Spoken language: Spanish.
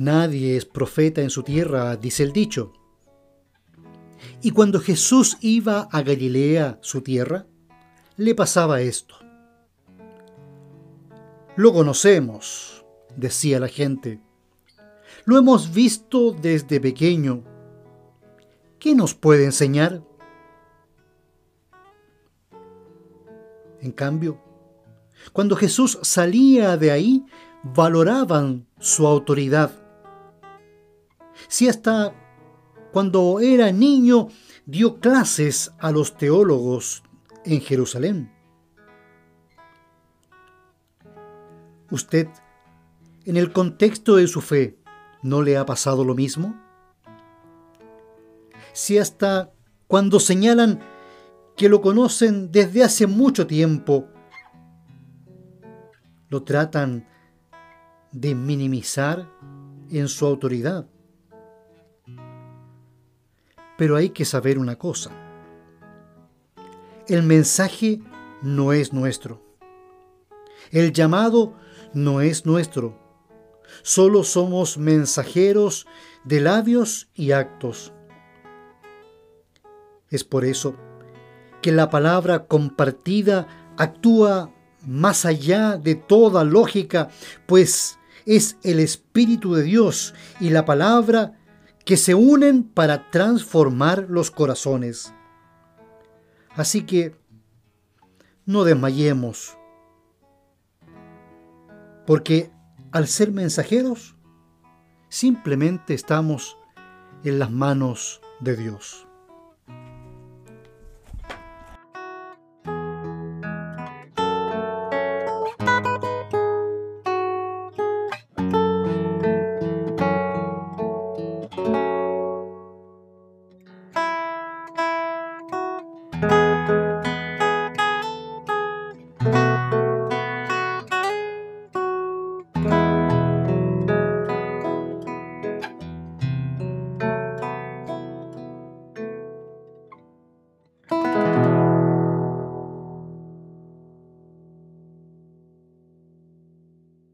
Nadie es profeta en su tierra, dice el dicho. Y cuando Jesús iba a Galilea, su tierra, le pasaba esto. Lo conocemos, decía la gente. Lo hemos visto desde pequeño. ¿Qué nos puede enseñar? En cambio, cuando Jesús salía de ahí, valoraban su autoridad. Si hasta cuando era niño dio clases a los teólogos en Jerusalén. ¿Usted, en el contexto de su fe, no le ha pasado lo mismo? Si hasta cuando señalan que lo conocen desde hace mucho tiempo, lo tratan de minimizar en su autoridad. Pero hay que saber una cosa. El mensaje no es nuestro. El llamado no es nuestro. Solo somos mensajeros de labios y actos. Es por eso que la palabra compartida actúa más allá de toda lógica, pues es el Espíritu de Dios y la palabra que se unen para transformar los corazones. Así que no desmayemos, porque al ser mensajeros, simplemente estamos en las manos de Dios.